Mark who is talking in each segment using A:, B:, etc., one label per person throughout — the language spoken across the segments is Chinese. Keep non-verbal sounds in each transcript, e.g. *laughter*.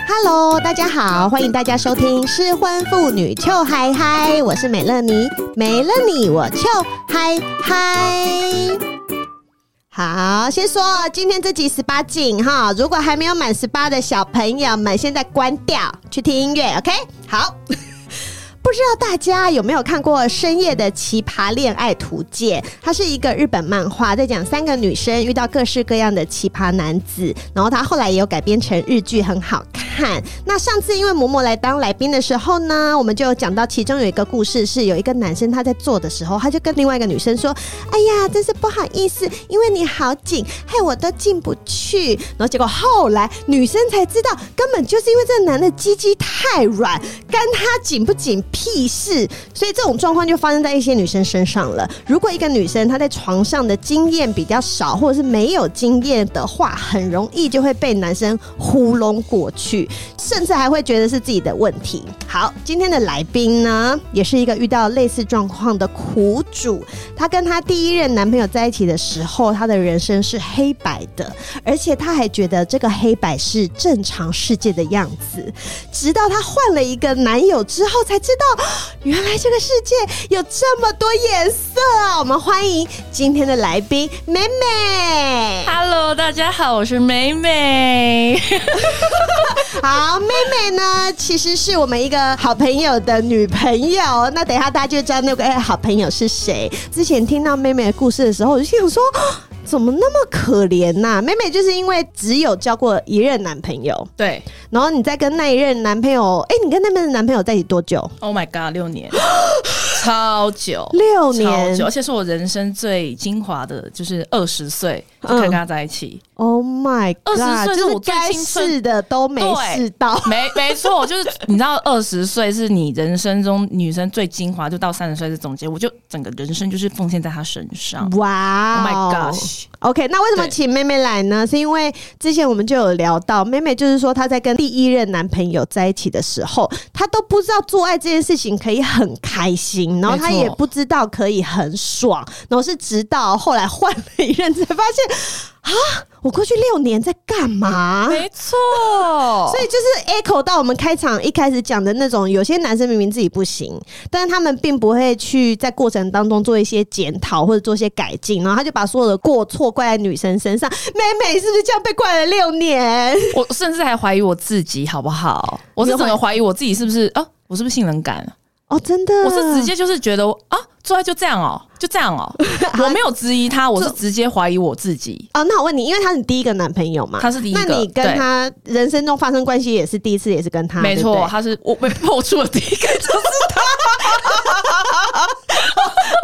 A: Hello，大家好，欢迎大家收听失婚妇女俏嗨嗨，我是美乐妮，没了你我俏嗨嗨。好，先说今天这集十八禁哈，如果还没有满十八的小朋友们，现在关掉去听音乐，OK？好。不知道大家有没有看过《深夜的奇葩恋爱图鉴》？它是一个日本漫画，在讲三个女生遇到各式各样的奇葩男子，然后它后来也有改编成日剧，很好看。那上次因为嬷嬷来当来宾的时候呢，我们就讲到其中有一个故事，是有一个男生他在做的时候，他就跟另外一个女生说：“哎呀，真是不好意思，因为你好紧，害我都进不去。”然后结果后来女生才知道，根本就是因为这个男的鸡鸡太软，跟他紧不紧？屁事！所以这种状况就发生在一些女生身上了。如果一个女生她在床上的经验比较少，或者是没有经验的话，很容易就会被男生糊弄过去，甚至还会觉得是自己的问题。好，今天的来宾呢，也是一个遇到类似状况的苦主。她跟她第一任男朋友在一起的时候，她的人生是黑白的，而且她还觉得这个黑白是正常世界的样子。直到她换了一个男友之后，才知道。原来这个世界有这么多颜色啊！我们欢迎今天的来宾美美。
B: Hello，大家好，我是美美。*laughs*
A: 好，美美呢，其实是我们一个好朋友的女朋友。那等一下大家就知道那个好朋友是谁。之前听到妹妹的故事的时候，我就想说。怎么那么可怜呐、啊？美美就是因为只有交过一任男朋友，
B: 对。
A: 然后你再跟那一任男朋友，哎、欸，你跟那边的男朋友在一起多久
B: ？Oh my god，六年，*gasps* 超久，
A: 六年，
B: 超久，而且是我人生最精华的，就是二十岁就可以跟他在一起。
A: 嗯 Oh my god！
B: 二十岁是我最青春
A: 的都没试到，
B: 没没错，就是你知道，二十岁是你人生中女生最精华，就到三十岁是总结，我就整个人生就是奉献在她身上。哇
A: my gosh！OK，okay, 那为什么请妹妹来呢？是因为之前我们就有聊到，妹妹就是说她在跟第一任男朋友在一起的时候，她都不知道做爱这件事情可以很开心，然后她也不知道可以很爽，然后是直到后来换了一任才发现。啊！我过去六年在干嘛？
B: 没错，*laughs*
A: 所以就是 echo 到我们开场一开始讲的那种，有些男生明明自己不行，但是他们并不会去在过程当中做一些检讨或者做一些改进，然后他就把所有的过错怪在女生身上。美美是不是这样被怪了六年？*laughs*
B: 我甚至还怀疑我自己，好不好？我是怎么怀疑我自己？是不是啊？我是不是性冷感？
A: 哦，真的，
B: 我是直接就是觉得啊，做爱就这样哦，就这样哦，*laughs* 我没有质疑他，我是直接怀疑我自己。
A: 哦，那我问你，因为他是你第一个男朋友嘛，
B: 他是第一个，
A: 那你跟他人生中发生关系也是第一次，也是跟他，
B: 没错，他是我被爆出的第一个 *laughs* 就是他。*laughs*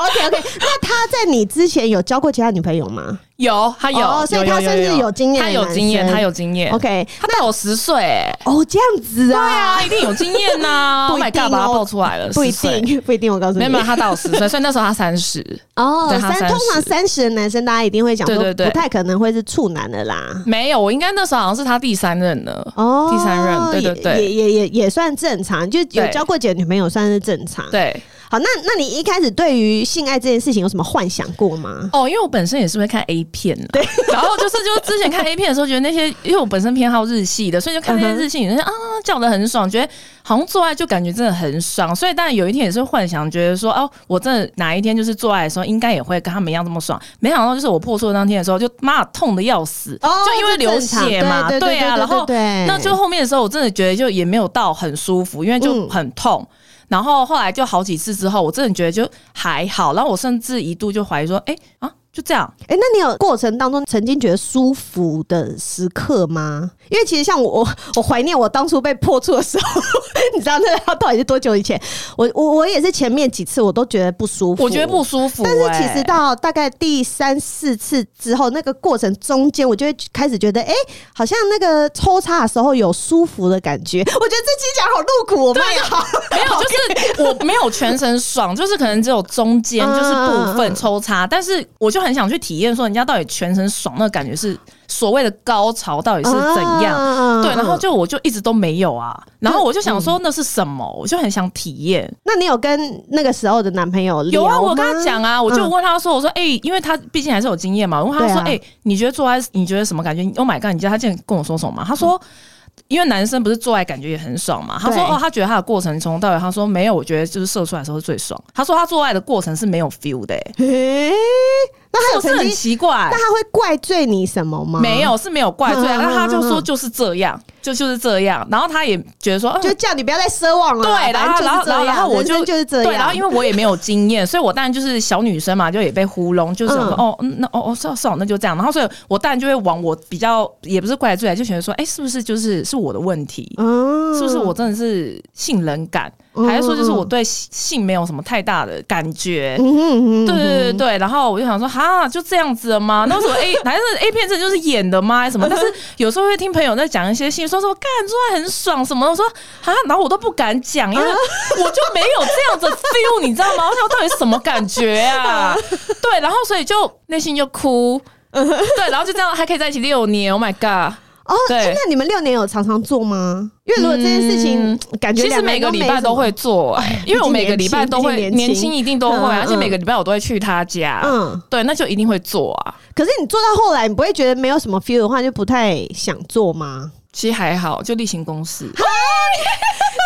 A: OK OK，那他在你之前有交过其他女朋友吗？
B: 有，他有，
A: 哦、所以他算是有经验，
B: 他有经验，他有经验。
A: OK，
B: 他大我十岁，哎，
A: 哦，这样子啊，
B: 对啊，一定有经验呐。*laughs* 不一定，把他爆出来了，
A: 不一定，*laughs* 不一定。我告诉你，
B: 没有，他大我十岁，*laughs* 所以那时候他三十。
A: 哦，三通常三十的男生，大家一定会讲说，对对，不太可能会是处男的啦。
B: 没有，我应该那时候好像是他第三任了。哦，第三任，对对对，
A: 也也也也算正常，就有交过几个女朋友，算是正常。
B: 对。
A: 好，那那你一开始对于性爱这件事情有什么幻想过吗？
B: 哦，因为我本身也是会看 A 片了，对。*laughs* 然后就是就之前看 A 片的时候，觉得那些因为我本身偏好日系的，所以就看那些日系女生啊叫的很爽，觉得好像做爱就感觉真的很爽。所以当然有一天也是幻想，觉得说哦，我真的哪一天就是做爱的时候，应该也会跟他们一样这么爽。没想到就是我破处当天的时候，就妈痛的要死，哦、就因为流血嘛，对，对，对，对，对，对啊。然后那就后面的时候，我真的觉得就也没有到很舒服，因为就很痛。嗯然后后来就好几次之后，我真的觉得就还好。然后我甚至一度就怀疑说，哎啊，就这样。
A: 哎、欸，那你有过程当中曾经觉得舒服的时刻吗？因为其实像我，我怀念我当初被破处的时候，*laughs* 你知道那要到底是多久以前？我我我也是前面几次我都觉得不舒服，
B: 我觉得不舒服、欸。
A: 但是其实到大概第三四次之后，那个过程中间，我就会开始觉得，哎、欸，好像那个抽插的时候有舒服的感觉。*laughs* 我觉得这期讲好露骨，我没有，
B: 没有，就是我没有全程爽，就是可能只有中间就是部分抽插，但是我就很想去体验说，人家到底全程爽那个感觉是。所谓的高潮到底是怎样？啊、对，然后就我就一直都没有啊，然后我就想说那是什么？嗯、我就很想体验。
A: 那你有跟那个时候的男朋友？
B: 有啊，我跟他讲啊，我就问他说：“我说，哎、欸，因为他毕竟还是有经验嘛。”我问他说：“哎、啊欸，你觉得做爱你觉得什么感觉？”Oh my god！你知道他竟然跟我说什么吗？他说：“因为男生不是做爱感觉也很爽嘛。”他说：“哦，他觉得他的过程从头到尾，他说没有，我觉得就是射出来的时候是最爽。他说他做爱的过程是没有 feel 的、欸。*laughs* 欸”
A: 那他
B: 是不是很奇怪？
A: 那他会怪罪你什么吗？
B: 没有，是没有怪罪。那他就说就是这样，就就是这样。然后他也觉得说，
A: 就叫你不要再奢望了。
B: 对，然后然后然后我就
A: 就是这样。
B: 对，然后因为我也没有经验，所以我当然就是小女生嘛，就也被糊弄，就是说哦，那哦哦，算了算了，那就这样。然后所以我当然就会往我比较也不是怪罪，就觉得说，哎，是不是就是是我的问题？嗯，是不是我真的是性冷感？还是说就是我对性没有什么太大的感觉？对对对对。然后我就想说，哈，就这样子。了吗？那什么 *laughs* A 还是 A 片，这就是演的吗？还是什么？但是有时候会听朋友在讲一些信，说什么干出来很爽什么。我说啊，然后我都不敢讲，因为我就没有这样子 feel，你知道吗？我想到底是什么感觉啊？*laughs* 对，然后所以就内心就哭，*laughs* 对，然后就这样还可以在一起六年，Oh my god！
A: 哦，对、欸，那你们六年有常常做吗？因为如果这件事情感觉、嗯、
B: 其实每个礼拜都会做、欸，因为我每个礼拜都会年轻一定都会，嗯嗯、而且每个礼拜我都会去他家，嗯，对，那就一定会做啊。
A: 可是你做到后来，你不会觉得没有什么 feel 的话，就不太想做吗？
B: 其实还好，就例行公事。*laughs*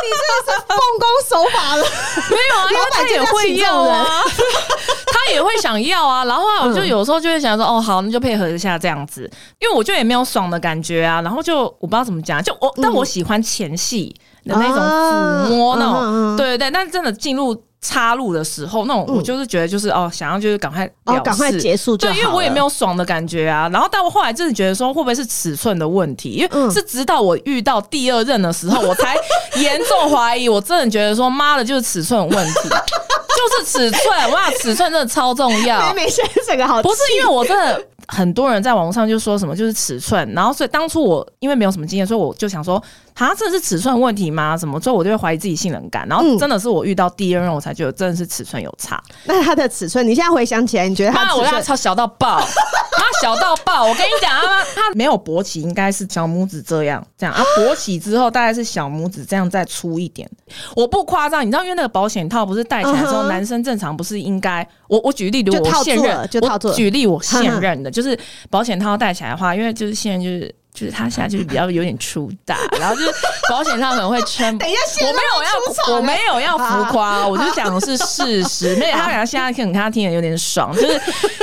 A: 你真的是奉公守法了，*laughs*
B: 没有啊，因为他也会要啊，*laughs* 他也会想要啊。然后我就有时候就会想说，哦，好，那就配合一下这样子，因为我就也没有爽的感觉啊。然后就我不知道怎么讲，就我，但我喜欢前戏的那种抚摸那种，对对对，但真的进入。插入的时候，那种我就是觉得就是、嗯、哦，想要就是赶快哦，
A: 赶快结束就，
B: 对，因为我也没有爽的感觉啊。然后，但我后来真的觉得说，会不会是尺寸的问题？因为是直到我遇到第二任的时候，我才严重怀疑。我真的觉得说，妈的，就是尺寸有问题，*laughs* 就是尺寸，哇，尺寸真的超重要。
A: 美美先生个好，
B: 不是因为我真的。很多人在网上就说什么就是尺寸，然后所以当初我因为没有什么经验，所以我就想说，啊，真的是尺寸问题吗？什么？所以我就会怀疑自己性能感，然后真的是我遇到第二任，我才觉得真的是尺寸有差。
A: 那他的尺寸，你现在回想起来，你觉得他？
B: 我觉得超小到爆，他小到爆。我跟你讲啊，他没有勃起，应该是小拇指这样这样啊，勃起之后大概是小拇指这样再粗一点。我不夸张，你知道，因为那个保险套不是戴起来之后，男生正常不是应该？我我举例，如果我现任，
A: 就
B: 举例我现任的。就是保险套戴起来的话，因为就是现任就是就是他现在就是比较有点粗大，然后就是保险套可能会撑。*laughs*
A: 等一下，
B: 我没有要，我 *laughs* 没有要浮夸，我就讲的是事实。没有，他可能现在可能他听的有点爽，就是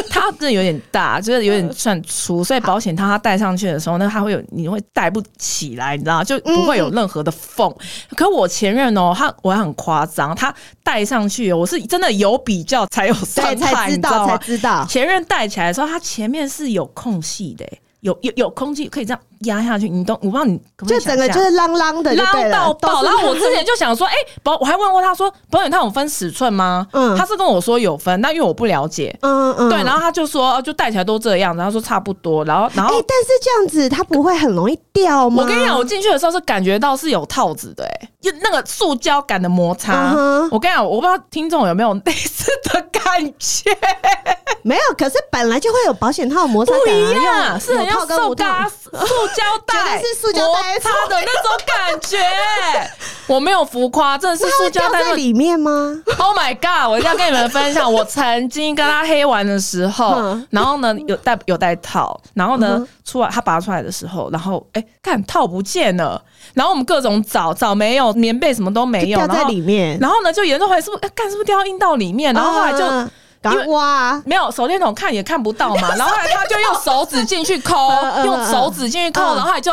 B: 他真的有点大，就是有点算粗，所以保险套他戴上去的时候，那他会有你会戴不起来，你知道，就不会有任何的缝。可我前任哦，他我还很夸张，他戴上去，我是真的有比较才有伤害，
A: 知道才知道。
B: 前任戴起来的时候，他前面是有空隙的。有有有空气可以这样压下去，你都我不知道你可不可以，
A: 就整个就是啷啷的，
B: 啷到爆。然后我之前 *laughs* 就想说，哎、欸，保我还问过他说，保险套有分尺寸吗？嗯，他是跟我说有分，那因为我不了解，嗯嗯，对，然后他就说就戴起来都这样，然后说差不多，然后然后，哎、
A: 欸，但是这样子它不会很容易掉吗？
B: 我跟你讲，我进去的时候是感觉到是有套子的、欸，哎，就那个塑胶感的摩擦。嗯、我跟你讲，我不知道听众有没有类似的感觉，
A: 没有，可是本来就会有保险套摩擦感、啊，
B: 是很。要塑胶 *laughs* 塑胶袋，是塑胶袋擦的那种感觉。我没有浮夸，真的是塑胶袋在
A: 里面吗
B: ？Oh my god！我一定要跟你们分享，我曾经跟他黑完的时候，然后呢有带有带套，然后呢出来他拔出来的时候，然后哎看套不见了，然后我们各种找找没有棉被什么都没有，
A: 掉在里面，
B: 然后呢就严重怀疑是不是干是不是掉到阴道里面，然后后来就。
A: 哇，
B: 没有手电筒看也看不到嘛，*laughs* 然后后来他就用手指进去抠，用手指进去抠，然后后来就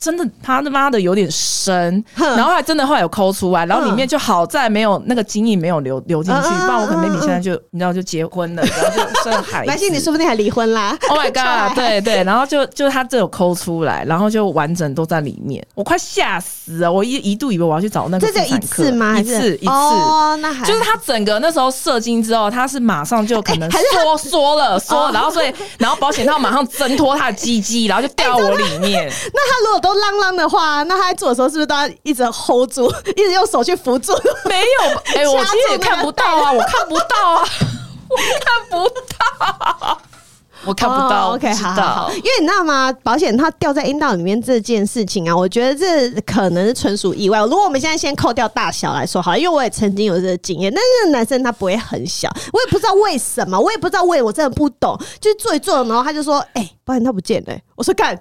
B: 真的他他妈的有点深，然后还真的后来有抠出来，然后里面就好在没有那个精液没有流流进去，不然我可能 maybe 现在就你知道就结婚了，然后就生孩子。
A: 而且你说不定还离婚啦
B: ！Oh *laughs* my god！*laughs* 对对，然后就就他这有抠出来，然后就完整都在里面，我快吓死了！我一一度以为我要去找那个。
A: 这就一次吗？
B: 一次一次
A: 哦，那还
B: 就是他整个那时候射精之后，他是马上就可能缩缩了 *laughs* 缩，然后所以然后保险套马上挣脱他的鸡鸡，然后就掉我里面。
A: 那他如果都啷啷的话，那他在做的时候是不是都要一直 hold 住，*laughs* 一直用手去扶住？
B: 没有，*laughs* 哎，我其实也看不到啊，我看不到啊，*laughs* 我看不到。我看不到、
A: oh,，OK，好，好，好，因为你知道吗？保险它掉在阴道里面这件事情啊，我觉得这可能是纯属意外。如果我们现在先扣掉大小来说，好，因为我也曾经有这个经验，但是男生他不会很小，我也不知道为什么，我也不知道为，我真的不懂，就是做一做，然后他就说，哎、欸，保险套不见了、欸，我说干，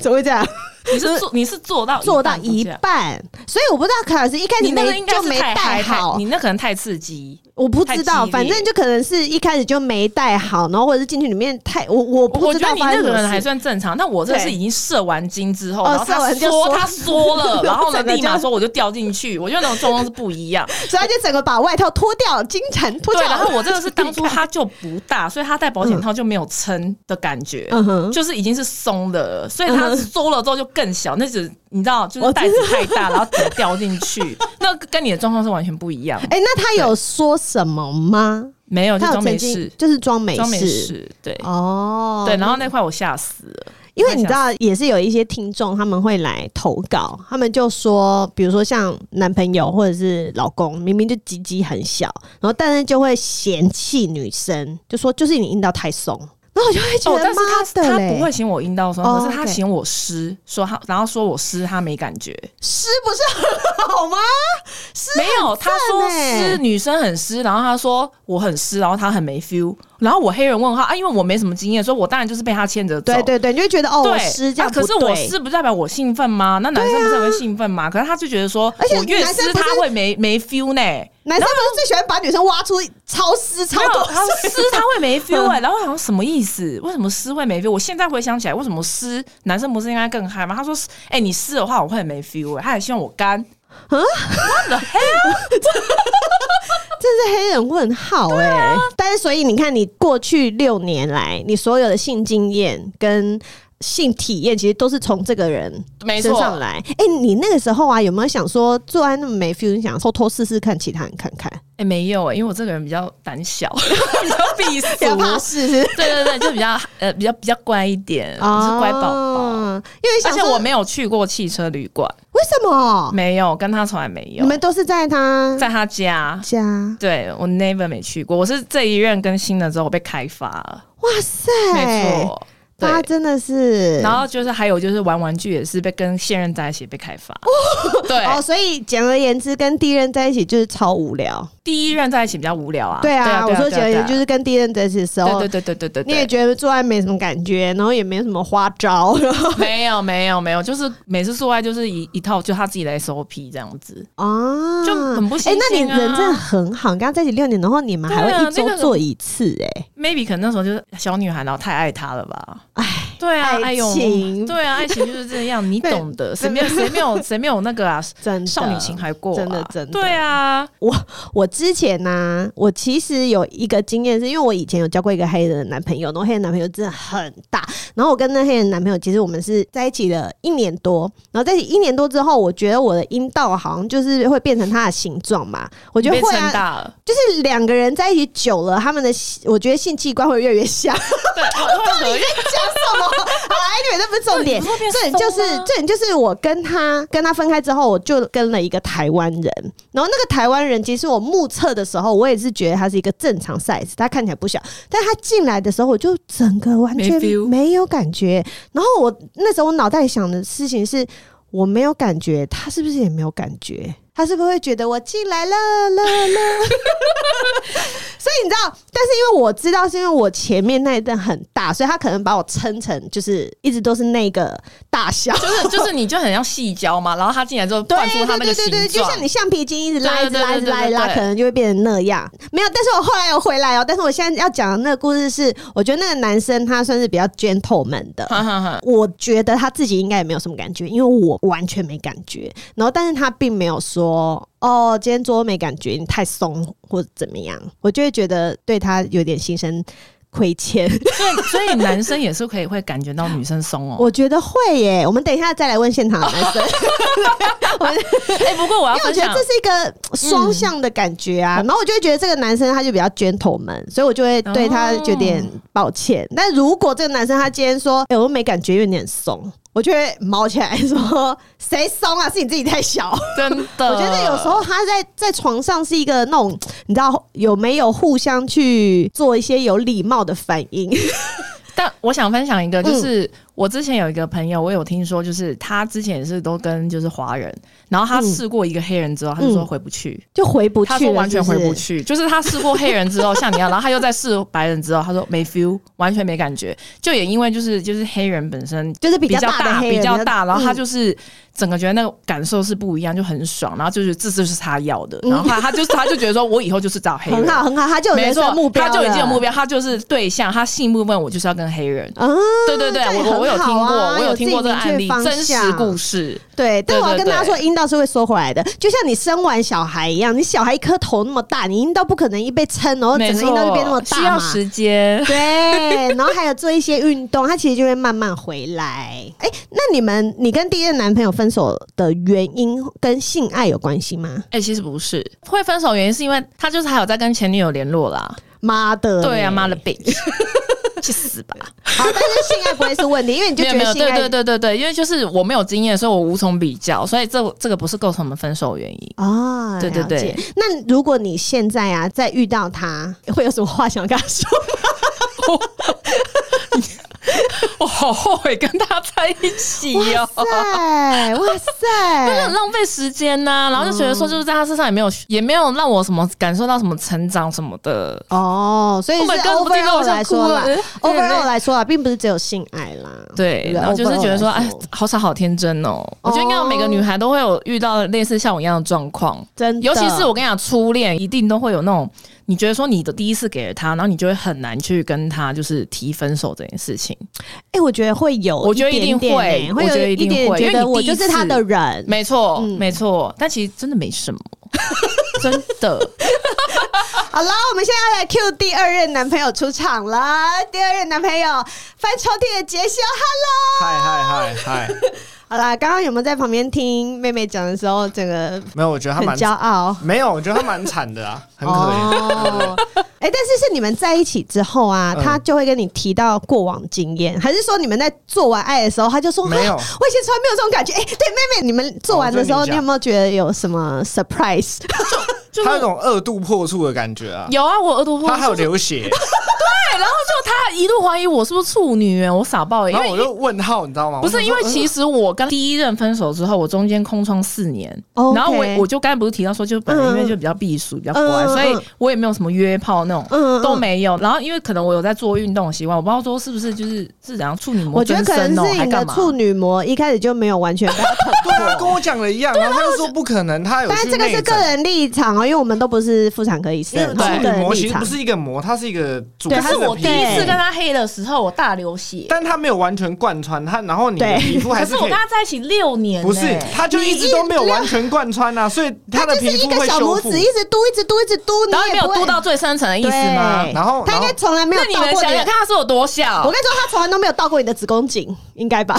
A: 怎么会这样？
B: 你是做你是做到
A: 做到一半，所以我不知道，可能是一开始没就没戴好，
B: 你那可能太刺激，
A: 我不知道，反正就可能是一开始就没戴好，然后或者是进去里面太我我不知道，
B: 我觉得你那个人还算正常，但我这是已经射完精之后，然后他缩他缩了，*laughs* 然后呢立马说我就掉进去，我觉得那种状况是不一样，*laughs*
A: 所以他就整个把外套脱掉，金蝉脱掉，
B: 然后我这个是当初 *laughs* 他就不大，所以他戴保险套就没有撑的感觉，就是已经是松的，所以他缩了之后就更小，那只。你知道，就是袋子太大，然后掉进去，*laughs* 那跟你的状况是完全不一样。
A: 哎、欸，那他有说什么吗？
B: 没有，就装没事，
A: 就是装。没事，
B: 对，
A: 哦，
B: 对，然后那块我吓死了，
A: 因为你知道，也是有一些听众他们会来投稿，他们就说，比如说像男朋友或者是老公，明明就鸡鸡很小，然后但是就会嫌弃女生，就说就是你阴道太松。然后我就会觉得，
B: 但是他他不会嫌我阴道酸，
A: 哦、
B: 可是他嫌我湿，说他然后说我湿，他没感觉，
A: 湿不是很好吗？湿
B: 没有，他说湿女生很湿，然后他说我很湿，然后他很没 feel。然后我黑人问号啊，因为我没什么经验，所以我当然就是被他牵着走。
A: 对对对，你就会觉得哦，我湿这样、啊、
B: 可是我湿不代表我兴奋吗？那男生不是会兴奋吗？啊、可是他就觉得说，而且我越湿他会没没 feel 呢。
A: 男生不是最喜欢把女生挖出超湿超多
B: 他湿他会没 *laughs* feel 哎、欸，然后我想什么意思？为什么湿会没 feel？我现在回想起来，为什么湿男生不是应该更嗨吗？他说，哎、欸，你湿的话我会没 feel 哎、欸，他还希望我干。啊，What the hell？*laughs*
A: 这是黑人问号哎、欸！啊、但是所以你看，你过去六年来，你所有的性经验跟性体验，其实都是从这个人身上来。哎、欸，你那个时候啊，有没有想说做爱那么没 feel？你想偷偷试试看其他人看看？
B: 哎、欸，没有、欸，因为我这个人比较胆小，*laughs* 比较避俗，
A: 比较怕事。
B: 对对对，就比较呃比较比较乖一点，我、哦、是乖宝宝。因为而且我没有去过汽车旅馆，
A: 为什么？
B: 没有，跟他从来没有。
A: 你们都是在他
B: 在他家
A: 家？
B: 对，我 never 没去过，我是这一任更新了之后我被开发了。
A: 哇塞，
B: 没错。
A: 他真的是，
B: 然后就是还有就是玩玩具也是被跟现任在一起被开发，对。
A: 哦，所以简而言之，跟第一任在一起就是超无聊。
B: 第一任在一起比较无聊啊，
A: 对啊，我说简而言之就是跟第一任在一起的时候，
B: 对对对对对，
A: 你也觉得做爱没什么感觉，然后也没什么花招，*laughs*
B: 没有没有没有，就是每次做爱就是一一套就他自己的 SOP 这样子。啊，就很不行。哎，
A: 那你人真的很好，跟他在一起六年，然后你们还会一周做一次，哎
B: ，maybe 可能那时候就是小女孩，然后太爱他了吧。
A: 哎，
B: 对啊，
A: 爱情，
B: 对啊，爱情就是这样，你 *laughs* 懂的，谁没有谁没有谁没有那个啊，*laughs*
A: 真
B: 少女情怀过，
A: 真的真的，
B: 对啊，
A: 我我之前呢，我其实有一个经验，是因为我以前有交过一个黑人的男朋友，然后黑人男朋友真的很大，然后我跟那黑人男朋友，其实我们是在一起了一年多，然后在一起一年多之后，我觉得我的阴道好像就是会变成他的形状嘛，我觉得会啊，就是两个人在一起久了，他们的我觉得性器官会越来越像。到底在讲什么？*laughs* 好来，因为这不是重点，这点就是这点就是我跟他跟他分开之后，我就跟了一个台湾人。然后那个台湾人，其实我目测的时候，我也是觉得他是一个正常 size，他看起来不小。但他进来的时候，我就整个完全没有感觉。然后我那时候我脑袋想的事情是，我没有感觉，他是不是也没有感觉？他是不是会觉得我进来了了了？*laughs* 所以你知道，但是因为我知道，是因为我前面那一段很大，所以他可能把我撑成就是一直都是那个大小，
B: 就是 *laughs* 就是你就很像细胶嘛，然后他进来之后灌出他那个形状，对对对对，
A: 就像你橡皮筋一直拉一直拉一直拉一拉，可能就会变成那样。没有，但是我后来有回来哦。但是我现在要讲的那个故事是，我觉得那个男生他算是比较 gentleman 的，*laughs* 我觉得他自己应该也没有什么感觉，因为我完全没感觉。然后，但是他并没有说。哦，今天做没感觉，你太松或者怎么样，我就会觉得对他有点心生亏欠。所
B: 以，所以男生也是可以会感觉到女生松哦。*laughs*
A: 我觉得会耶。我们等一下再来问现场的男生。*laughs*
B: 哎、欸，不过我要分享，
A: 因为我觉得这是一个双向的感觉啊。嗯、然后我就会觉得这个男生他就比较 gentleman，所以我就会对他有点抱歉。哦、但如果这个男生他今天说，哎、欸，我没感觉，有点松。我就会毛起来说：“谁松啊？是你自己太小。”
B: 真的，
A: 我觉得有时候他在在床上是一个那种，你知道有没有互相去做一些有礼貌的反应？
B: 但我想分享一个，就是。嗯我之前有一个朋友，我有听说，就是他之前也是都跟就是华人，然后他试过一个黑人之后，嗯、他就说回不去，
A: 就回不去，
B: 他说完全回不去，就是他试过黑人之后像你一样，然后他又在试白人之后，他说没 feel，完全没感觉，就也因为就是就是黑人本身
A: 就是比较大，
B: 比较大，然后他就是整个觉得那个感受是不一样，就很爽，然后就是这就是他要的，然后他他就他就觉得说我以后就是找黑人，
A: 很好很好，他就有人生目标，
B: 他就已经有目标，他就是对象，他性部分我就是要跟黑人，啊、对对对，我我有听过。我有听过这个案例，真实故事。
A: 对，但我要跟大家说，阴道是会缩回来的，就像你生完小孩一样，你小孩一颗头那么大，你阴道不可能一被撑，然后整个阴道就变那么大嘛。
B: 需要时间。
A: 对，然后还有做一些运动，它其实就会慢慢回来。哎，那你们，你跟第一任男朋友分手的原因跟性爱有关系吗？
B: 哎，其实不是，会分手原因是因为他就是还有在跟前女友联络啦。
A: 妈的，
B: 对啊，妈的 bitch。去死吧！*laughs*
A: 好，但是性爱不会是问题，因为你就觉得
B: 对对对对对，因为就是我没有经验，所以我无从比较，所以这这个不是构成我们分手原因
A: 啊。对对对，那如果你现在啊再遇到他，会有什么话想跟他说吗？*laughs* *laughs*
B: 我好后悔跟他在一起哦！
A: 哇塞，哇塞，
B: 真的很浪费时间呐、啊。然后就觉得说，就是在他身上也没有，也没有让我什么感受到什么成长什么的
A: 哦。所以是 overall 来说啦，overall 来说啊，并不是只有性爱啦。
B: 对，然后就是觉得说，哎，好傻好天真哦。我觉得应该每个女孩都会有遇到类似像我一样的状况，
A: 真的。
B: 尤其是我跟你讲，初恋一定都会有那种。你觉得说你的第一次给了他，然后你就会很难去跟他就是提分手这件事情。
A: 哎、欸，我觉得会有，
B: 我觉得一定会，我觉得一定会，
A: 因为我就是他的人，
B: 没错，没错。但其实真的没什么，*laughs* 真的。
A: 好了，我们现在要来 Q 第二任男朋友出场了。第二任男朋友翻抽屉的杰修，Hello，
C: 嗨嗨嗨嗨。
A: 好啦，刚刚有没有在旁边听妹妹讲的时候，整个
C: 没有？我觉得她蛮
A: 骄傲。
C: 没有，我觉得她蛮惨的啊，*laughs* 很可怜。哎、
A: 哦欸，但是是你们在一起之后啊，嗯、他就会跟你提到过往经验，还是说你们在做完爱的时候，她就说没有？*laughs* 我以前从来没有这种感觉。哎、欸，对，妹妹，你们做完的时候，哦、你，你有没有觉得有什么 surprise？
C: 他有种二度破处的感觉啊。
B: 有啊，我二度破处，
C: 他还有流血。*laughs*
B: 对，然后就他一度怀疑我是不是处女，我傻爆了。
C: 然后我就问号，你知道吗？
B: 不是，因为其实我跟第一任分手之后，我中间空窗四年，然后我我就刚才不是提到说，就本来因为就比较避暑，比较乖，所以我也没有什么约炮那种，都没有。然后因为可能我有在做运动的习惯，我不知道说是不是就是是怎样处女膜，
A: 我觉得可能是你的处女膜一开始就没有完全
C: 跟我讲的一样。然后他就说不可能，他有。
A: 但是这个是个人立场哦，因为我们都不是妇产科医生，
C: 处女膜其实不是一个膜，它是一个组织。
B: 是我第一次跟他黑的时候，我大流血，
C: 但他没有完全贯穿他，然后你的皮肤还是。可是
B: 我跟他在一起六年，
C: 不是，他就一直都没有完全贯穿啊，所以他的皮肤会修复。
A: 一直嘟，一直嘟，一直嘟，
B: 然后没有嘟到最深层的意思吗？
C: 然后
A: 他应该从来没有。
B: 那你们想想看，他是有多小？
A: 我跟你说，他从来都没有到过你的子宫颈，应该吧？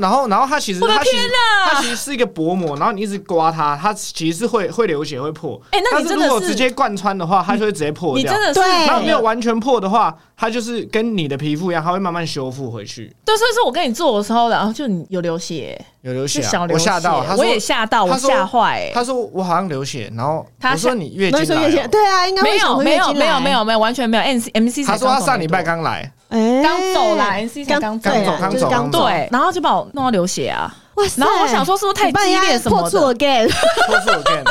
C: 然后，然后它其实，它其实，它其实是一个薄膜，然后你一直刮它，它其实是会会流血会破。哎，那你真的如果直接贯穿的话，它就会直接破掉。
B: 你真的是，
A: 对，
C: 然后没有完全破的话，它就是跟你的皮肤一样，它会慢慢修复回去。
B: 对，所以说我跟你做的时候，然后就你有流血，
C: 有流血，
B: 小流血，
C: 我吓到，
B: 我也吓到，我吓坏。
C: 他说我好像流血，然后他说你月经来，
A: 对啊，应该
B: 没有，没有，没有，没有，没有，完全没有。M C M C，
C: 他说他上礼拜刚来。
B: 哎，刚走来，刚刚
C: 走，刚走，
B: 刚对，然后就把我弄到流血啊！哇塞！然后我想说，是不是太激烈什么的？
A: 破处 again，
C: 破处 again，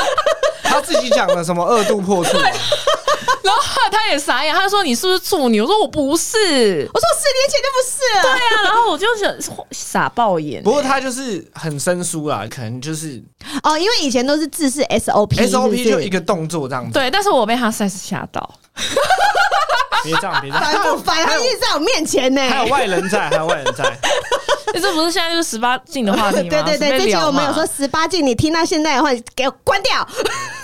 C: 他自己讲了什么二度破处？*laughs*
B: 然后他也傻眼，他就说：“你是不是处女？”我说：“我不是。”
A: 我说：“四年前就不是了。”
B: 对啊，然后我就想傻爆眼。
C: 不过他就是很生疏啦，可能就是
A: 哦，因为以前都是自式 SOP，SOP
C: 就一个动作这样子。
B: 对，但是我被他 size 吓到。
C: 别这样，别
A: 这样，烦？他一直在我面前呢，
C: 还有外人在，还有外人在。*laughs*
B: 这不是现在就是十八禁的话题吗？
A: 对 *laughs* 对对，之前我们有说十八禁，你听到现在的话，给我关掉，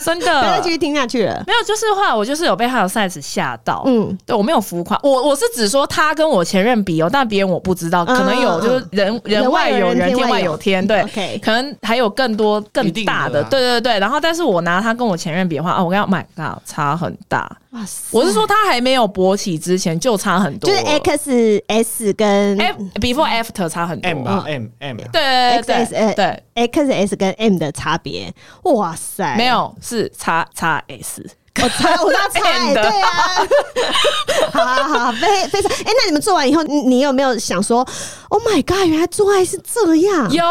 B: 真的，
A: 不要继续听下去了。
B: 没有，就是话，我就是有被他的 size 吓到。嗯，对我没有浮夸，我我是只说他跟我前任比哦，但别人我不知道，可能有就是人人外有人，天外有天，对，可能还有更多更大的，对对对。然后，但是我拿他跟我前任比的话，啊，我跟他买啊，差很大。哇塞！我是说他还没有勃起之前就差很多，
A: 就是 X S 跟
B: F before after 差很多。
C: M 吧，M M
B: 对对对对
A: ，X S 跟 M 的差别，哇塞，
B: 没有是叉叉 S，
A: 我猜我叉 M 对啊，*laughs* 好好好，非非常哎，那你们做完以后，你有没有想说，Oh my God，原来做爱是这样？
B: 有，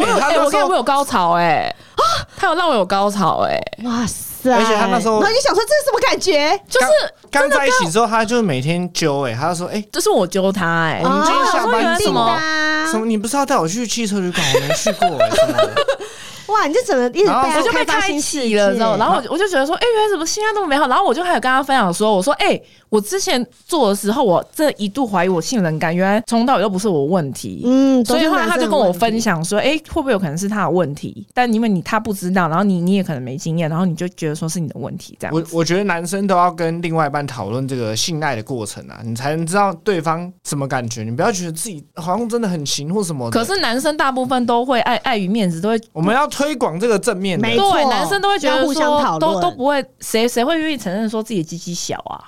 B: 我有哎，我跟我有高潮哎，啊，他有让我有高潮哎，哇塞！
C: 而且他那时候，
A: 然后你想说这是什么感觉？
B: 就是
C: 刚在一起之后，他就每天揪哎，他就说哎，
B: 这是我揪他哎，
C: 我们今天下班什么什么？你不是要带我去汽车旅馆？我没去过哎，什么的。*laughs*
A: 哇！你就整个一直被
B: 我就被开启了，知道，然后我就觉得说，哎，原来怎么现在那么美好？然后我就开始跟他分享说，我说，哎，我之前做的时候，我这一度怀疑我性能感，原来从头到尾都不是我问题。嗯，所以后来他就跟我分享说，哎，会不会有可能是他的问题？但因为你他不知道，然后你你也可能没经验，然后你就觉得说是你的问题这样。
C: 我我觉得男生都要跟另外一半讨论这个性爱的过程啊，你才能知道对方什么感觉。你不要觉得自己好像真的很行或什么。
B: 可是男生大部分都会碍碍于面子，都会
C: 我们要推广这个正
A: 面。
B: 没错，男生都会觉得互相讨论，都都不会，谁谁会愿意承认说自己鸡鸡小啊？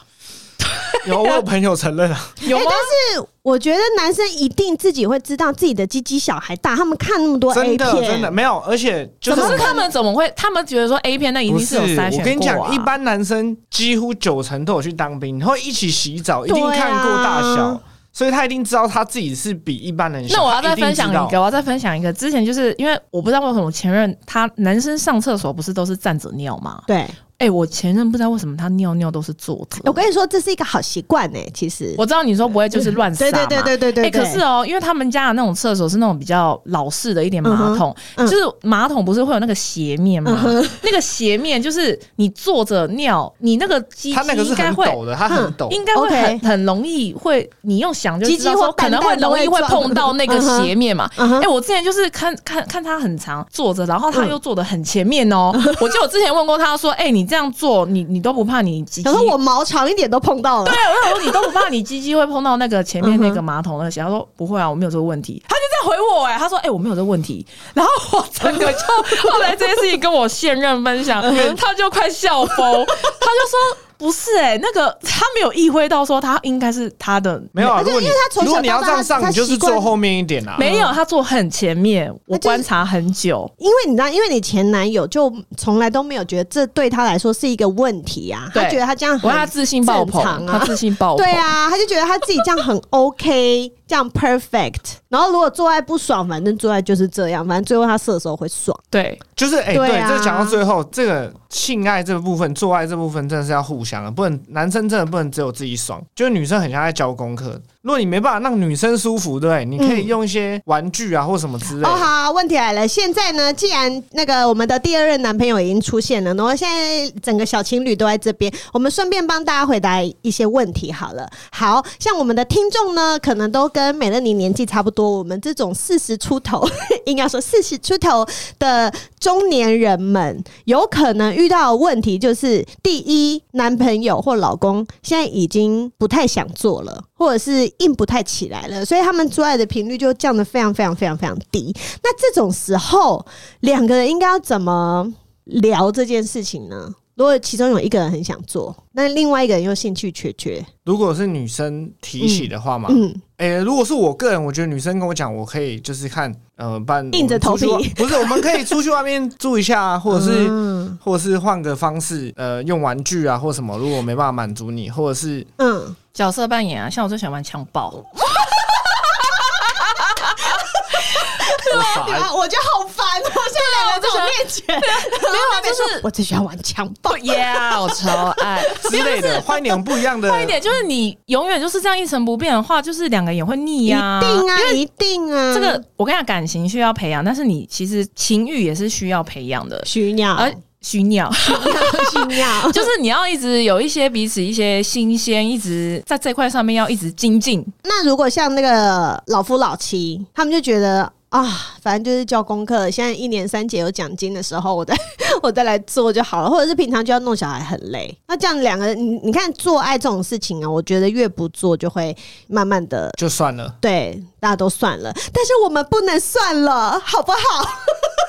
B: *laughs*
C: 有，我有朋友承认啊，*laughs*
A: 有吗？但是我觉得男生一定自己会知道自己的鸡鸡小还大，他们看那么多 A 片，
C: 真的真的没有，而且就是
B: 他们怎么会？他们觉得说 A 片那一定是有筛选。
C: 我跟你讲，一般男生几乎九成都有去当兵，然后一起洗澡，一定看过大小。所以他一定知道他自己是比一般人小。
B: 那我要再分享一个，我要再分享一个。之前就是因为我不知道为什么前任他男生上厕所不是都是站着尿吗？
A: 对。
B: 哎、欸，我前任不知道为什么他尿尿都是坐着。
A: 我跟你说，这是一个好习惯哎，其实
B: 我知道你说不会就是乱撒嘛。对对对对对对。哎、欸，可是哦、喔，因为他们家的那种厕所是那种比较老式的一点马桶，嗯嗯、就是马桶不是会有那个斜面吗？嗯、那个斜面就是你坐着尿，你那个鸡鸡应该会
C: 抖的，它很抖，
B: 应该会很很容易会，你用想就知道说可能会容易会碰到那个斜面嘛。哎、欸，我之前就是看看看他很长坐着，然后他又坐的很前面哦、*laughs* 喔。我记得我之前问过他说，哎、欸，你这样做你。你都不怕你鸡鸡？
A: 可是我毛长一点都碰到了。
B: 对，我想说你都不怕你鸡鸡会碰到那个前面那个马桶那些？他说不会啊，我没有这个问题。他就这样回我哎、欸，他说哎、欸，我没有这个问题。*laughs* 然后我整个就后来这件事情跟我现任分享，*laughs* 他就快笑疯，他就说。不是哎、欸，那个他没有意会到说他应该是他的
C: 没有啊，如果你如果你要这样上，你就是坐后面一点啊。
B: 没有，他坐很前面，我观察很久。
A: 因为你知道，因为你前男友就从来都没有觉得这对他来说是一个问题啊，他觉得他这样很
B: 他自信爆棚啊，他自信爆棚，
A: 对啊，他就觉得他自己这样很 OK。这样 perfect，然后如果做爱不爽，反正做爱就是这样，反正最后他射的时候会爽。
B: 对，
C: 就是哎，欸、对，这讲、啊、到最后，这个性爱这个部分，做爱这部分真的是要互相的，不能男生真的不能只有自己爽，就是女生很像在教功课。如果你没办法让女生舒服，对？你可以用一些玩具啊，或什么之类。哦，
A: 好，问题来了。现在呢，既然那个我们的第二任男朋友已经出现了，然后现在整个小情侣都在这边，我们顺便帮大家回答一些问题好了。好像我们的听众呢，可能都跟美乐妮年纪差不多，我们这种四十出头，应该说四十出头的中年人们，有可能遇到的问题就是：第一，男朋友或老公现在已经不太想做了。或者是硬不太起来了，所以他们做爱的频率就降得非常非常非常非常低。那这种时候，两个人应该要怎么聊这件事情呢？如果其中有一个人很想做，那另外一个人又兴趣缺缺，
C: 如果是女生提起的话嘛，嗯，诶、欸，如果是我个人，我觉得女生跟我讲，我可以就是看，呃，办
A: 硬着头皮，
C: 不是，我们可以出去外面住一下，*laughs* 或者是，嗯、或者是换个方式，呃，用玩具啊，或什么，如果没办法满足你，或者是，
B: 嗯。角色扮演啊，像我最喜欢玩枪爆。*laughs*
C: 耍。
A: 我觉得好烦哦，现在两个在我面前，
B: 没有啊，就是
A: 我最喜欢玩强暴，*laughs*
B: 耶，我超爱
C: 之类的，换一点不一样的，
B: 换一点就是你永远就是这样一成不变的话，就是两个也会腻呀，
A: 一定啊，一定啊。
B: 这个我跟你讲，感情需要培养，但是你其实情欲也是需要培养的，
A: 需要。而
B: 需要，*laughs* 需
A: 要，*laughs*
B: 就是你要一直有一些彼此一些新鲜，一直在这块上面要一直精进。
A: 那如果像那个老夫老妻，他们就觉得啊，反正就是交功课，现在一年三节有奖金的时候，我再 *laughs* 我再来做就好了，或者是平常就要弄小孩很累。那这样两个人，你你看做爱这种事情啊，我觉得越不做就会慢慢的
C: 就算了。
A: 对，大家都算了，但是我们不能算了，好不好？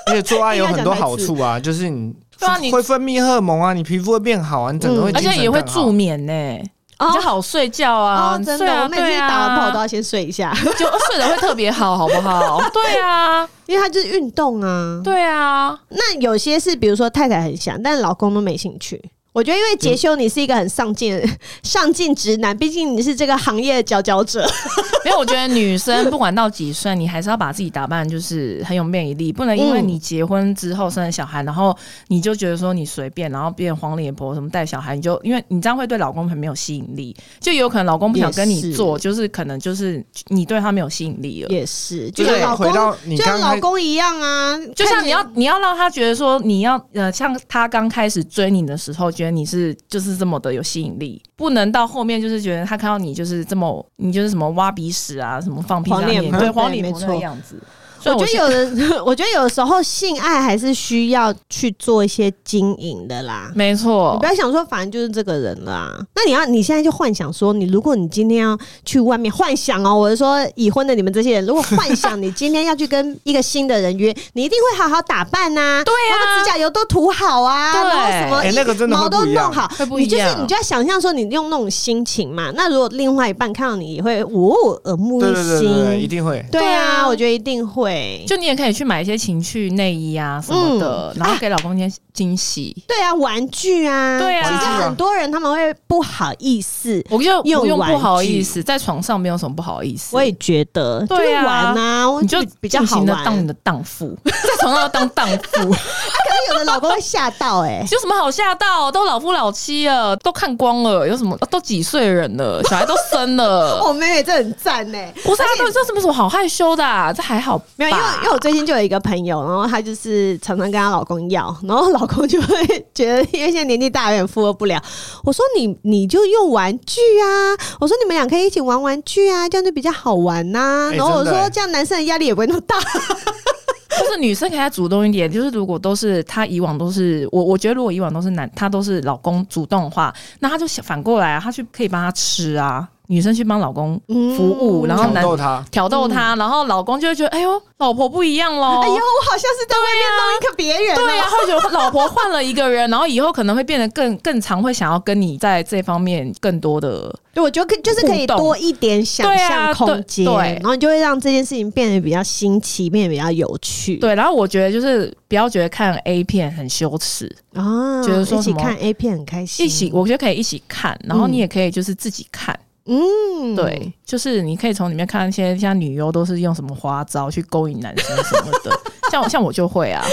C: 而且做爱有很多好处啊，就是你。对啊，你会分泌荷尔蒙啊，你皮肤会变好啊，你整个会，而
B: 且也会助眠呢，比较好睡觉啊。
A: 真的，我每次打完炮都要先睡一下，
B: 就睡得会特别好，好不好？*laughs* 对啊，
A: 因为它就是运动啊。
B: 对啊，
A: 那有些是比如说太太很想，但老公都没兴趣。我觉得，因为杰修，你是一个很上进、*laughs* 上进直男，毕竟你是这个行业的佼佼者。*laughs*
B: 没有，我觉得女生不管到几岁，你还是要把自己打扮就是很有魅力，不能因为你结婚之后生了小孩，然后你就觉得说你随便，然后变黄脸婆什么带小孩，你就因为你这样会对老公很没有吸引力，就有可能老公不想跟你做，就是可能就是你对他没有吸引力了。
A: 也是，就像老公，就像老公一样啊，
B: 就像你要你要让他觉得说你要呃，像他刚开始追你的时候，觉得你是就是这么的有吸引力，不能到后面就是觉得他看到你就是这么你就是什么挖鼻屎啊，什么放屁啊，对，黄脸婆那个样子。
A: 我觉得有的，*laughs* 我觉得有的时候性爱还是需要去做一些经营的啦。
B: 没错，
A: 你不要想说反正就是这个人啦。那你要你现在就幻想说，你如果你今天要去外面幻想哦，我是说已婚的你们这些人，如果幻想你今天要去跟一个新的人约，你一定会好好打扮呐，对啊，指甲油都涂好啊，然后什么那个真的毛都弄好，你就是你就要想象说你用那种心情嘛。那如果另外一半看到你也会哦耳目一新，
C: 一定会。
A: 对啊，我觉得一定会。
B: 就你也可以去买一些情趣内衣啊什么的，嗯、然后给老公一些惊喜。
A: 对啊，玩具啊，
B: 对啊，
A: 其实很多人他们会不好意思，
B: 我就不用不好意思，在床上没有什么不好意思。
A: 我也觉得，对啊，玩啊，
B: 你就比较好的当你的荡妇，*laughs* 在床上要当荡妇。*laughs*
A: 可能有的老公会吓到哎、欸，*laughs*
B: 有什么好吓到？都老夫老妻了，都看光了，有什么？都几岁人了，小孩都生了。
A: 我 *laughs* 妹妹这很赞哎、欸，
B: 不是啊，这这什么什么好害羞的、啊？这还好，
A: 没有，因为因为我最近就有一个朋友，然后她就是常常跟她老公要，然后老公就会觉得，因为现在年纪大，有点负荷不了。我说你你就用玩具啊，我说你们俩可以一起玩玩具啊，这样就比较好玩呐、啊。然后我说这样男生的压力也不会那么大。
B: 就是女生可以主动一点，就是如果都是她以往都是我，我觉得如果以往都是男，她都是老公主动的话，那她就反过来啊，他去可以帮他吃啊。女生去帮老公服务，嗯、然后男挑逗他，挑逗他，嗯、然后老公就会觉得，哎呦，老婆不一样喽！
A: 哎呦，我好像是在外面弄一个别人，
B: 对呀、啊，或者老婆换了一个人，然后以后可能会变得更更常会想要跟你在这方面更多的，
A: 对，我觉得可就是可以多一点想象空间，对，然后你就会让这件事情变得比较新奇，变得比较有趣。
B: 对，然后我觉得就是不要觉得看 A 片很羞耻
A: 啊，觉得说一起看 A 片很开心，
B: 一起我觉得可以一起看，然后你也可以就是自己看。嗯，对，就是你可以从里面看一些像女优都是用什么花招去勾引男生什么的，*laughs* 像像我就会啊。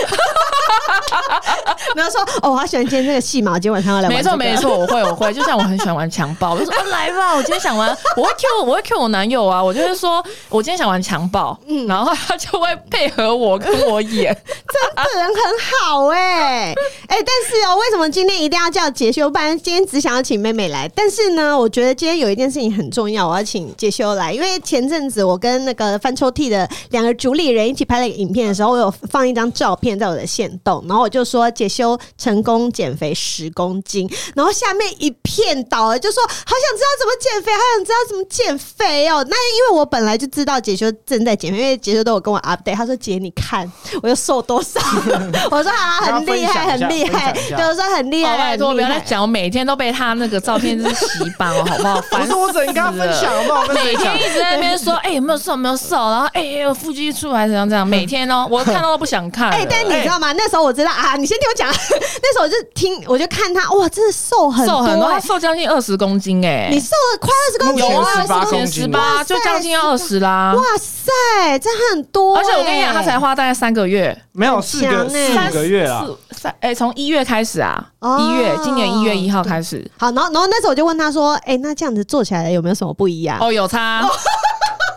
B: *laughs*
A: 然后说哦，我好喜欢今天这个戏嘛，今天晚上要来。
B: 没错没错，我会我会，就像我很喜欢玩强暴，*laughs* 我就说、哦、来吧，我今天想玩，我会 Q 我会 Q 我男友啊，我就是说我今天想玩强暴，嗯，然后他就会配合我跟我演，*laughs*
A: 这个人很好哎、欸、哎、欸，但是哦，为什么今天一定要叫杰修？不然今天只想要请妹妹来，但是呢，我觉得今天有一件事情很重要，我要请杰修来，因为前阵子我跟那个翻抽屉的两个主理人一起拍了一个影片的时候，我有放一张照片在我的线动，然后我就说解修成功减肥十公斤，然后下面一片倒了，就说好想知道怎么减肥，好想知道怎么减肥哦。那因为我本来就知道解修正在减肥，因为解修都有跟我 update，他说姐你看我又瘦多少，*laughs* 我说啊很厉害很厉害，就是说很厉害。拜托不要再讲，我每天都被他那个照片就是洗版哦，好不好？
C: 不是我只能跟他分享，好不好？
B: 每天一直在那边说，哎、欸、有没有瘦有没有瘦，然后哎、欸、腹肌出来怎样怎样，每天哦、喔，我看到都不想看。哎、
A: 欸，但你知道吗？那时候。候我知道啊，你先听我讲。*laughs* 那时候我就听，我就看他，哇，真的瘦很多，欸，
B: 瘦很多，他瘦将近二十公斤哎，欸，
A: 你瘦了快二十公斤，
C: 有
A: 啊，
C: 十八公斤，
B: 十八就将近要二十啦。
A: 哇塞，这很多，欸，
B: 而且我跟你讲，他才花大概三个月，
C: 没有四个四个月啊，
B: 三哎，从一月开始啊，一，哦，月，今年一月一号开始。
A: 好，然后然后那时候我就问他说，哎，欸，那这样子做起来有没有什么不一样？
B: 哦，有差。*laughs*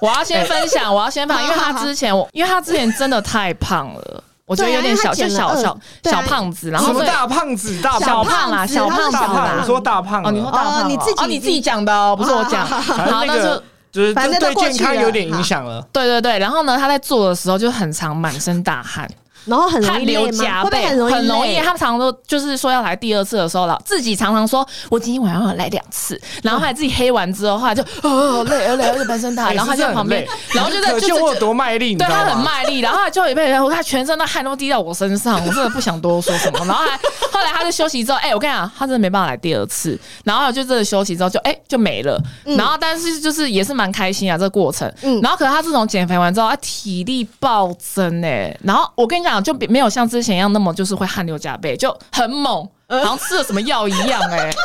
B: 我要先分享，我要先分享，*laughs* 因为他之前我，因为他之前真的太胖了，我觉得有点小，就小小小胖子，然后
C: 什么大胖子，大
B: 小胖啦，小胖子啦，
C: 我说大胖
B: 哦，你说大胖，
A: 你自己
B: 哦，你自己讲的哦，不是我讲，然后那就
C: 就是对健康有点影响了，
B: 对对对，然后呢，他在做的时候就很常满身大汗。
A: 然后很容易
B: 流浃背，很容易，很容易。他们常常都就是说要来第二次的时候了，自己常常说我今天晚上要来两次，然后后来自己黑完之后，后来就哦累啊累而且半身大汗，*laughs* 然后他就在旁边，然后就在就
C: 我多卖力，
B: 对他很卖力，然后就一辈人，他全身的汗都滴到我身上，我真的不想多说什么。然后还后来他就休息之后，哎，我跟你讲，他真的没办法来第二次，然后就真的休息之后就哎就没了，然后但是就是也是蛮开心啊这个过程，然后可是他自从减肥完之后，他体力暴增哎，然后我跟你讲就比没有像之前一样那么就是会汗流浃背，就很猛，好像吃了什么药一样哎、欸，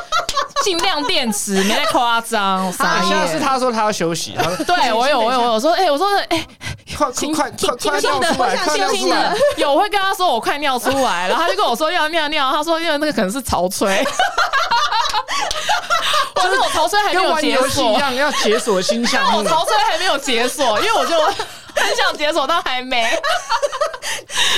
B: 尽量电池没太夸张。
C: 好像是他说他要休息，
B: 对我有我有我说哎、欸、我说哎、欸，
C: 快快快快快尿出来，快尿出来，
B: 有我会跟他说我快尿出来，然后他就跟我说要尿尿，他说因为那个可能是潮吹，*laughs* 我说我潮吹还没有解锁，
C: 一样要解锁新项目，
B: 我潮吹还没有解锁，因为我就。很想解锁，但还没。*laughs*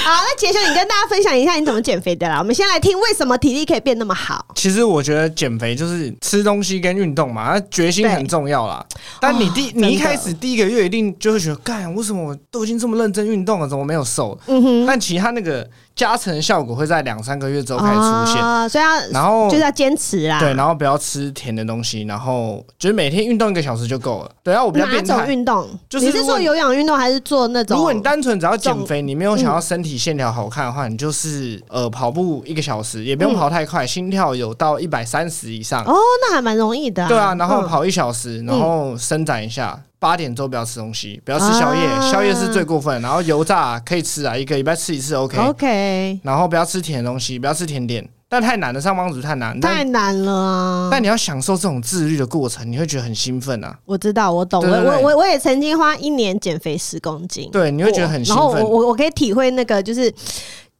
A: 好，那杰兄，你跟大家分享一下你怎么减肥的啦。我们先来听为什么体力可以变那么好。
C: 其实我觉得减肥就是吃东西跟运动嘛，那决心很重要啦。但你第、哦、你一开始第一个月一定就会觉得，干，为什么我都已经这么认真运动了，怎么没有瘦？嗯哼。但其他那个。加成效果会在两三个月之后开始出现，
A: 哦、所以要然后就是要坚持啦，
C: 对，然后不要吃甜的东西，然后就是每天运动一个小时就够了。对，啊我比较变态，
A: 哪种运动？就是你是做有氧运动还是做那种？
C: 如果你单纯只要减肥，你没有想要身体线条好看的话，你就是呃跑步一个小时，也不用跑太快，心跳有到一百三十以上。
A: 哦，那还蛮容易的、啊。
C: 对啊，然后跑一小时，然后伸展一下。八点之后不要吃东西，不要吃宵夜，啊、宵夜是最过分。然后油炸可以吃啊，一个礼拜吃一次 OK。
A: OK。
C: 然后不要吃甜的东西，不要吃甜点，但太难了，上班族太难，
A: 太难了啊。
C: 但你要享受这种自律的过程，你会觉得很兴奋啊。
A: 我知道，我懂，我我我我也曾经花一年减肥十公斤，
C: 对，你会觉得很兴奋。然后
A: 我我我可以体会那个，就是，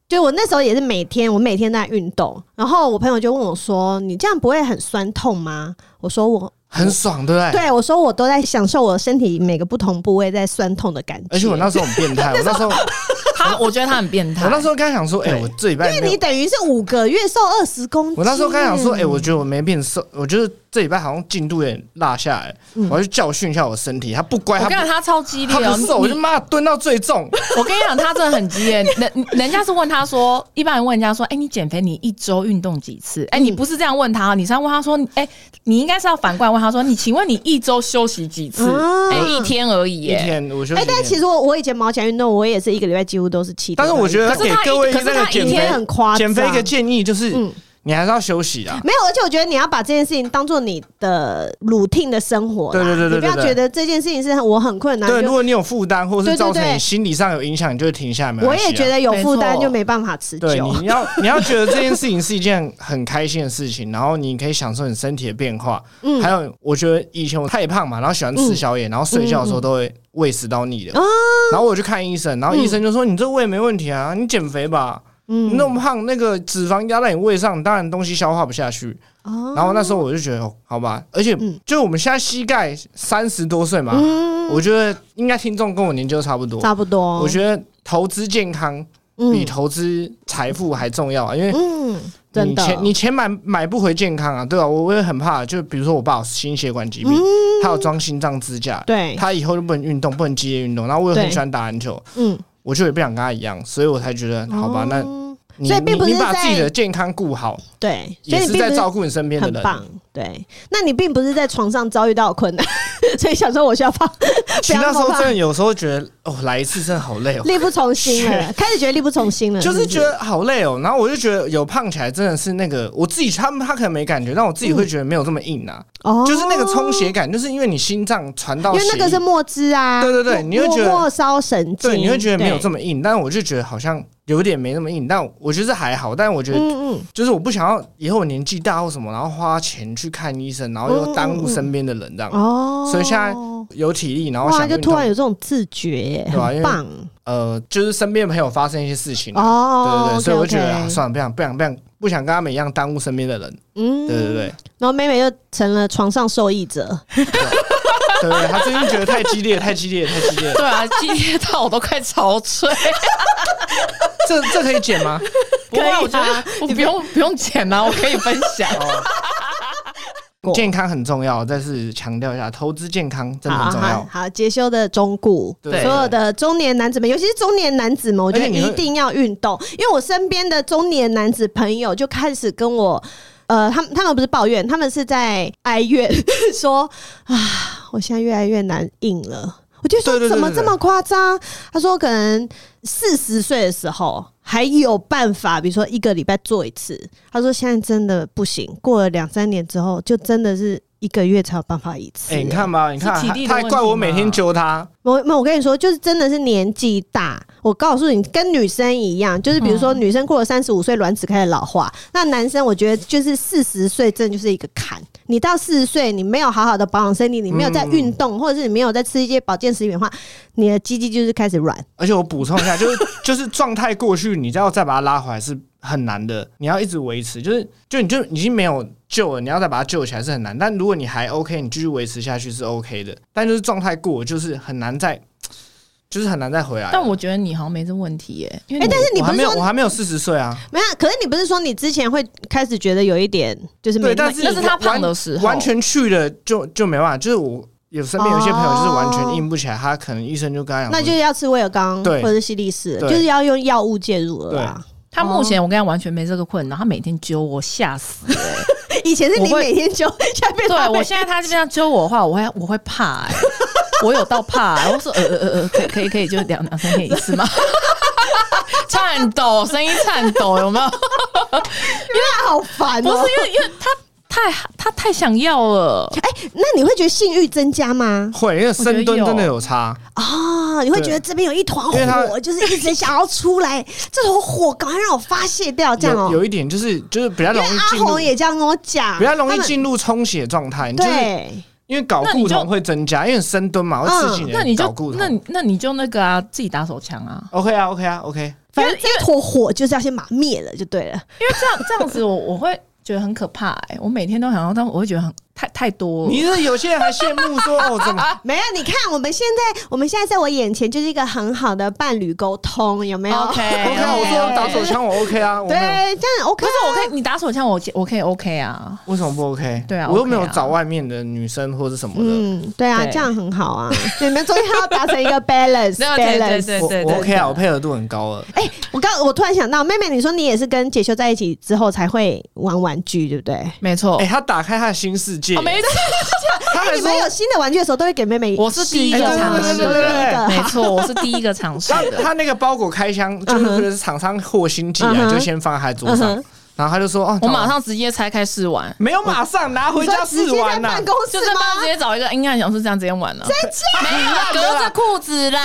A: 就我那时候也是每天，我每天在运动。然后我朋友就问我说：“你这样不会很酸痛吗？”我说：“我。”
C: 很爽，对不对？
A: 对，我说我都在享受我身体每个不同部位在酸痛的感觉。
C: 而且我那时候很变态，*laughs* 我那时候。
B: 他，我觉得他很变态。
C: 我那时候刚想说，哎，我这礼拜，
A: 因为你等于是五个月瘦二十公斤。
C: 我那时候刚想说，哎，我觉得我没变瘦，我觉得这礼拜好像进度有点落下来。我要去教训一下我身体，他不乖，他
B: 他超激烈哦，
C: 瘦，我就妈蹲到最重。*laughs*
B: 我跟你讲，他真的很激烈。人人家是问他说，一般人问人家说，哎，你减肥你一周运动几次？哎，你不是这样问他，你是要问他说，哎，你应该是要反过来问他说，你请问你一周休息几次？哎，一天而已，
C: 一天我休息。
A: 哎，但其实我我以前毛起来运动，我也是一个礼拜几乎都是七天。
C: 但是我。觉得给各位一个
A: 减肥很夸
C: 张减肥一个建议就是，你还是要休息啊。
A: 没有，而且我觉得你要把这件事情当做你的 routine 的生活。
C: 对对对对，
A: 你不要觉得这件事情是我很困难。
C: 对，如果你有负担，或是造成你心理上有影响，你就会停下来。
A: 我也觉得有负担就没办法持久。
C: 对，你要 *laughs* 你要觉得这件事情是一件很开心的事情，然后你可以享受你身体的变化。嗯，还有我觉得以前我太胖嘛，然后喜欢吃宵夜，然后睡觉的时候都会。胃食道逆流，然后我去看医生，然后医生就说：“你这胃没问题啊，你减肥吧。你那么胖，那个脂肪压在你胃上，当然东西消化不下去。”然后那时候我就觉得，好吧，而且就我们现在膝盖三十多岁嘛，我觉得应该听众跟我年纪都差不多，
A: 差不多。
C: 我觉得投资健康比投资财富还重要啊，因为嗯你钱你钱买买不回健康啊，对吧？我我也很怕，就比如说我爸有心血管疾病，他有装心脏支架，
A: 对，
C: 他以后就不能运动，不能激烈运动。然后我又很喜欢打篮球，嗯，我就也不想跟他一样，所以我才觉得，好吧，那
A: 所以并不是
C: 你把自己的健康顾好，
A: 对，
C: 也是在照顾你身边的人，
A: 很棒。对，那你并不是在床上遭遇到困难，*laughs* 所以想说我需要放。
C: 其实那时候真的有时候觉得哦，来一次真的好累哦，
A: 力不从心了，*laughs* 开始觉得力不从心了，
C: 就是觉得好累哦。然后我就觉得有胖起来真的是那个我自己，他们他可能没感觉，但我自己会觉得没有这么硬啊。哦，就是那个充血感，就是因为你心脏传到，
A: 因为那个是末肢啊。
C: 对对对，你会觉得
A: 末梢神经，
C: 对，你会觉得没有这么硬，但是我就觉得好像有点没那么硬，但我觉得还好。但我觉得，
A: 嗯嗯，
C: 就是我不想要以后我年纪大或什么，然后花钱去看医生，然后又耽误身边的人这样。
A: 哦，
C: 所以现在有体力，然后
A: 哇，
C: 想
A: 就突然有这种自觉，
C: 对吧
A: 很棒。
C: 呃，就是身边朋友发生一些事情，
A: 哦，
C: 对对对，所以我觉得算了，不想不想不想不想跟他们一样耽误身边的人。
A: 嗯，
C: 对对对，
A: 然后妹妹又成了床上受益者。
C: 对对，他最近觉得太激烈，太激烈，太激烈。
B: 对啊，激烈到我都快潮吹。
C: 这这可以剪吗？*laughs*
B: 不会，我觉得我不用不用剪啊，我可以分享。*laughs*
C: 健康很重要，但是强调一下，投资健康真的很重要。
A: 好，好杰修的中顾，
C: 对
A: 所有的中年男子们，尤其是中年男子们，我觉得一定要运动。因为我身边的中年男子朋友就开始跟我，呃，他们他们不是抱怨，他们是在哀怨，*laughs* 说啊，我现在越来越难硬了。我就说怎么这么夸张？他说可能四十岁的时候还有办法，比如说一个礼拜做一次。他说现在真的不行，过了两三年之后，就真的是一个月才有办法一次。
C: 哎、欸，你看吧，你看他，还怪我每天揪他。
A: 我那我跟你说，就是真的是年纪大。我告诉你，跟女生一样，就是比如说女生过了三十五岁，卵子开始老化。那男生我觉得就是四十岁，真的就是一个坎。你到四十岁，你没有好好的保养身体，你没有在运动，或者是你没有在吃一些保健食品的话，你的鸡鸡就是开始软。
C: 而且我补充一下，就是就是状态过去，你要再把它拉回来是很难的。你要一直维持，就是就你就已经没有救了，你要再把它救起来是很难。但如果你还 OK，你继续维持下去是 OK 的。但就是状态过，就是很难再。就是很难再回来。
B: 但我觉得你好像没这问题耶，因
A: 为哎、欸，但是你不是说
C: 我还没有，我还没有四十岁啊？
A: 没有，可是你不是说你之前会开始觉得有一点就是没
C: 对，但是
B: 那是他胖的时候，
C: 完全去了就就没办法。就是我有身边有些朋友就是完全硬不起来，他可能医生就跟他讲，
A: 那就是要吃威尔刚或者是西力士，就是要用药物介入了啦。
B: 他目前我跟他完全没这个困扰，他每天揪我吓死了。*laughs*
A: 以前是你每天揪，现在
B: 对我现在他这边揪我的话，我会我会怕哎、欸。*laughs* 我有到怕、欸，*laughs* 我说呃呃呃呃，可以可以可以，就两两三天一次吗？*laughs* 颤抖，声音颤抖，有没有？*laughs*
A: 因为他好烦、喔，
B: 不是因为因为他太他太想要了。哎、
A: 欸，那你会觉得性欲增加吗？
C: 会，因为深蹲真的有差
A: 啊、哦！你会觉得这边有一团火，就是一直想要出来，这团火赶快让我发泄掉，这样哦、喔。
C: 有一点就是就是比较容易进入，
A: 阿红也这样跟我讲，
C: 比较容易进入充血状态。对。因为搞固酮会增加，因为深蹲嘛会刺激你的睾固酮。
B: 那那你就那个啊，自己打手枪啊。
C: OK 啊，OK 啊，OK。
A: 反正一坨火就是要先把它灭了就对了。
B: 因为这样这样子我，我我会觉得很可怕哎、欸，我每天都想要，但我会觉得很。太太多了，
C: 你是有些人还羡慕说哦，怎么 *laughs*
A: 没有？你看我们现在，我们现在在我眼前就是一个很好的伴侣沟通，有没有
B: ？OK *laughs* OK，
C: 我说打手枪我 OK 啊，
A: 对，这样 OK。
B: 可是我可以，你打手枪我我可以 OK 啊？
C: 为什么不 OK？
B: 对啊，
C: 我又没有找外面的女生或者什么的。
A: 嗯，对啊，这样很好啊。*laughs* 你们中间要达成一个 balance，balance。
C: 我 OK 啊，我配合度很高了。
A: 哎，我刚我突然想到，妹妹，你说你也是跟杰修在一起之后才会玩玩具，对不对？
B: 没错。
C: 哎，他打开他的新世界。
B: 没错。*laughs*
A: 他们说有新的玩具的时候，都会给妹妹。
B: 我是第一个尝试的，没错，我是第一个尝试的。
C: 他那个包裹开箱，就是厂商货新寄来，就先放在他桌上。然后他就说：“哦，
B: 我马上直接拆开试玩。”
C: 没有马上拿回家试玩呐，
A: 办公室
B: 就在办公室直接找一个阴暗角是这样直接玩了。
A: 真假？
B: 没有，隔着裤子啦，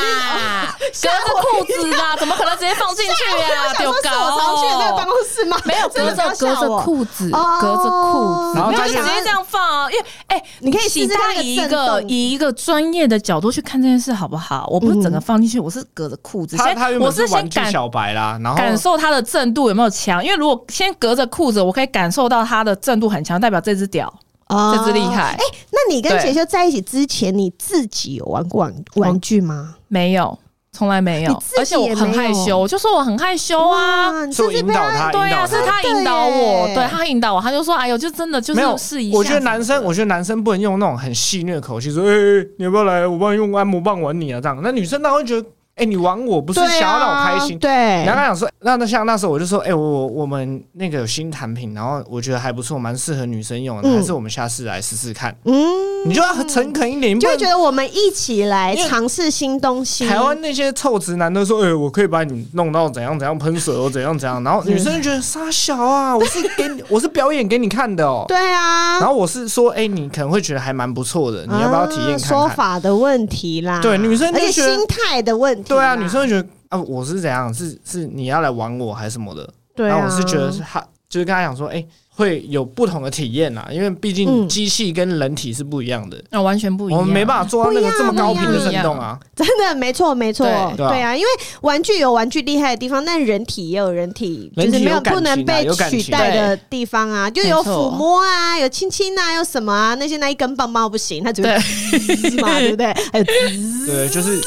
B: *laughs* 隔着裤子啦，怎么可能直接放进去呀？丢搞！
A: 我常去那个办公室吗？
B: 没有，隔着隔着裤子，隔着裤子，没有直接这样放啊。因为哎，你可以试试看以一个以一个专业的角度去看这件事好不好？我不是整个放进去，我是隔着裤子。
C: 他他
B: 我是先
C: 感小白啦，然后
B: 感受它的震度有没有强？因为如果先隔着裤子，我可以感受到它的震度很强，代表这只屌，哦、这只厉害。哎、
A: 欸，那你跟杰修在一起之前，你自己有玩过玩玩具吗？
B: 没有，从来没有。而且我很害羞，我就说我很害羞啊。
A: 是
C: 引导他，
B: 对啊，是他引导我，对他引导我，他就说：“哎呦，就真的就是试一下。”
C: 我觉得男生，我觉得男生不能用那种很戏谑的口气说：“哎、欸，你要不要来？我帮你用按摩棒玩你啊。”这样，那女生当然会觉得。哎、欸，你玩我不是想要让我开心？
A: 对，
C: 然后他想说，那那像那时候我就说，哎、欸，我我我们那个有新产品，然后我觉得还不错，蛮适合女生用的，嗯、还是我们下次来试试看。嗯，你就要诚恳一点，你
A: 就会觉得我们一起来尝试新东西。
C: 台湾那些臭直男都说，哎、欸，我可以把你弄到怎样怎样喷水哦，怎样怎样，然后女生就觉得傻小啊，我是给你，我是表演给你看的哦。
A: 对啊，
C: 然后我是说，哎、欸，你可能会觉得还蛮不错的，你要不要体验看看？
A: 说法的问题啦，
C: 对，女生就觉得
A: 心态的问题。
C: 对啊，女生会觉得。啊，我是怎样？是是你要来玩我还是什么的？
A: 对啊，
C: 我是觉得是他，就是跟他讲说，哎、欸。会有不同的体验呐，因为毕竟机器跟人体是不一样的，
B: 那、嗯哦、完全不一样。
C: 我们没办法做到那个这么高频的震动啊！
A: 真的没错没错，对。啊，因为玩具有玩具厉害的地方，但人体也有人体，就是没有不能被取代的地方啊，就有抚摸啊，有亲亲啊，有什么啊，那些那一根棒棒不行，它只会滋嘛，对不对？还有滋，
C: 对，就是。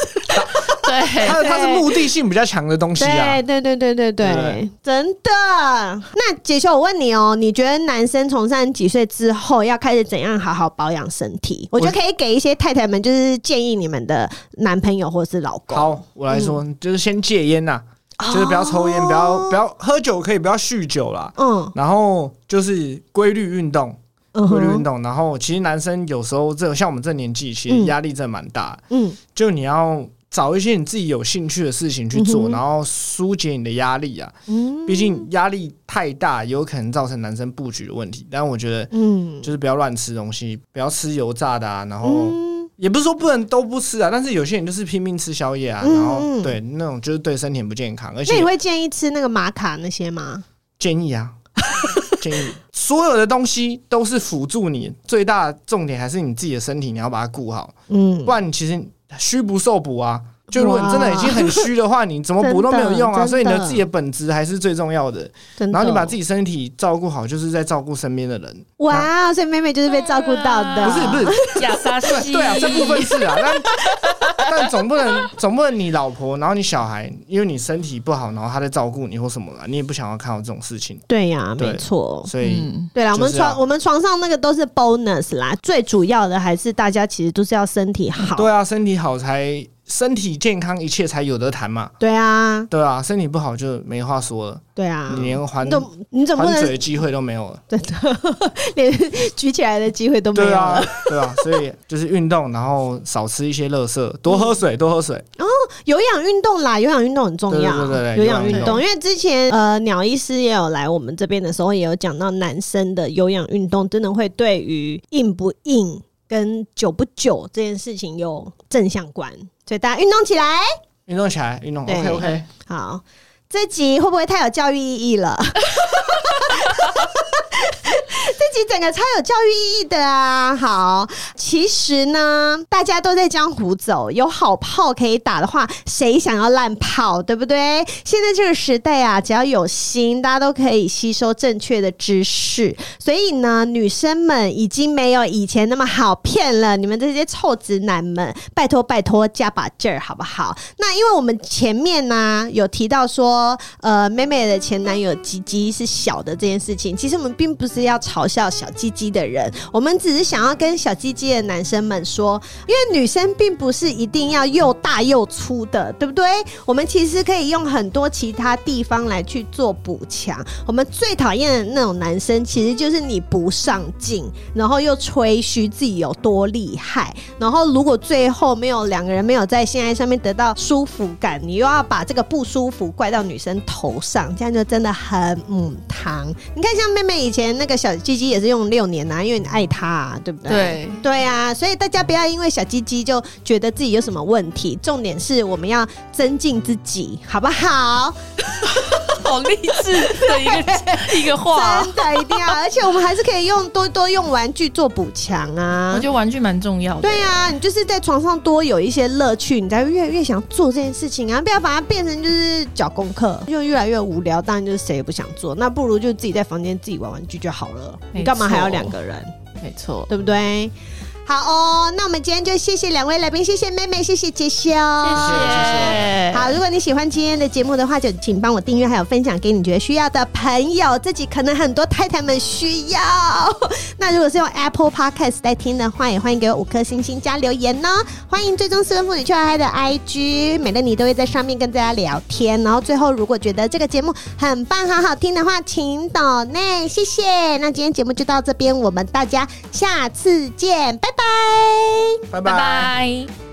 B: 对，
C: 它它是目的性比较强的东西啊！
A: 对对对对对对，对真的。那杰修，我问你哦，你觉得男生从三十几岁之后要开始怎样好好保养身体？我觉得可以给一些太太们，就是建议你们的男朋友或者是老公。
C: 好，我来说，嗯、就是先戒烟呐，就是不要抽烟，不要不要喝酒，可以不要酗酒啦。嗯，然后就是规律运动，规律运动。然后其实男生有时候这像我们这年纪，其实压力真的蛮大。嗯，就你要。找一些你自己有兴趣的事情去做，嗯、然后疏解你的压力啊。嗯，毕竟压力太大，有可能造成男生布局的问题。但我觉得，嗯，就是不要乱吃东西，不要吃油炸的啊。然后也不是说不能都不吃啊，但是有些人就是拼命吃宵夜啊。然后对那种就是对身体不健康。而且
A: 那你会建议吃那个玛卡那些吗？
C: 建议啊，*laughs* 建议。所有的东西都是辅助你，最大的重点还是你自己的身体，你要把它顾好。嗯，不然你其实。虚不受补啊！就如果你真的已经很虚的话，你怎么补都没有用啊！所以你的自己的本质还是最重要的。然后你把自己身体照顾好，就是在照顾身边的人。
A: 哇！所以妹妹就是被照顾到的。
C: 不是不是，假杀鸡。对啊，这部分是啊，但 *laughs* 但总不能总不能你老婆，然后你小孩，因为你身体不好，然后他在照顾你或什么了，你也不想要看到这种事情。
A: 对呀，没错。
C: 所以
A: 对啦，我们床我们床上那个都是 bonus 啦，最主要的还是大家其实都是要身体好。
C: 对啊，身体好才。身体健康，一切才有得谈嘛。
A: 对啊，
C: 对啊，身体不好就没话说了。
A: 对啊，
C: 你连还
A: 你怎么
C: 还嘴的机会都没有了？
A: 真的，*laughs* 连举起来的机会都没有了。对啊，
C: 对啊，所以就是运动，然后少吃一些垃圾，多喝水，多喝水。
A: 哦，有氧运动啦，有氧运动很重要。
C: 对对对，
A: 有氧运动，因为之前呃鸟医师也有来我们这边的时候，也有讲到男生的有氧运动真的会对于硬不硬跟久不久这件事情有正相关。所以大家运动起来，
C: 运动起来，运动。OK OK，
A: 好，这集会不会太有教育意义了？*laughs* *laughs* *laughs* *laughs* 这集整个超有教育意义的啊！好，其实呢，大家都在江湖走，有好炮可以打的话，谁想要烂炮，对不对？现在这个时代啊，只要有心，大家都可以吸收正确的知识。所以呢，女生们已经没有以前那么好骗了。你们这些臭直男们，拜托拜托，加把劲儿好不好？那因为我们前面呢、有提到说，呃，妹妹的前男友吉吉是小的这件事情，其实我们并不是要嘲笑小鸡鸡的人，我们只是想要跟小鸡鸡的男生们说，因为女生并不是一定要又大又粗的，对不对？我们其实可以用很多其他地方来去做补强。我们最讨厌的那种男生，其实就是你不上进，然后又吹嘘自己有多厉害，然后如果最后没有两个人没有在性爱上面得到舒服感，你又要把这个不舒服怪到女生头上，这样就真的很母汤。你看，像妹妹以前那个小鸡鸡也是用六年呐、啊，因为你爱她、啊，对不对？
B: 对
A: 对啊，所以大家不要因为小鸡鸡就觉得自己有什么问题，重点是我们要增进自己，好不好？*laughs*
B: 好励志的一个 *laughs* 一个话，
A: 真的一定要，*laughs* 而且我们还是可以用多多用玩具做补强啊。
B: 我觉得玩具蛮重要的。
A: 对啊，你就是在床上多有一些乐趣，你才会越越想做这件事情啊！不要把它变成就是缴功课，就越来越无聊。当然就是谁也不想做，那不如就自己在房间自己玩玩具就好了。你干嘛还要两个人？
B: 没错，
A: 对不对？好哦，那我们今天就谢谢两位来宾，谢谢妹妹，谢谢杰修，谢谢谢谢。好，如果你喜欢今天的节目的话，就请帮我订阅，还有分享给你觉得需要的朋友，自己可能很多太太们需要。那如果是用 Apple Podcast 在听的话，也欢迎给我五颗星星加留言呢。欢迎追踪失婚妇女邱海海的 IG，美乐你都会在上面跟大家聊天。然后最后，如果觉得这个节目很棒、好好听的话，请抖内，谢谢。那今天节目就到这边，我们大家下次见，拜拜。
C: 拜拜。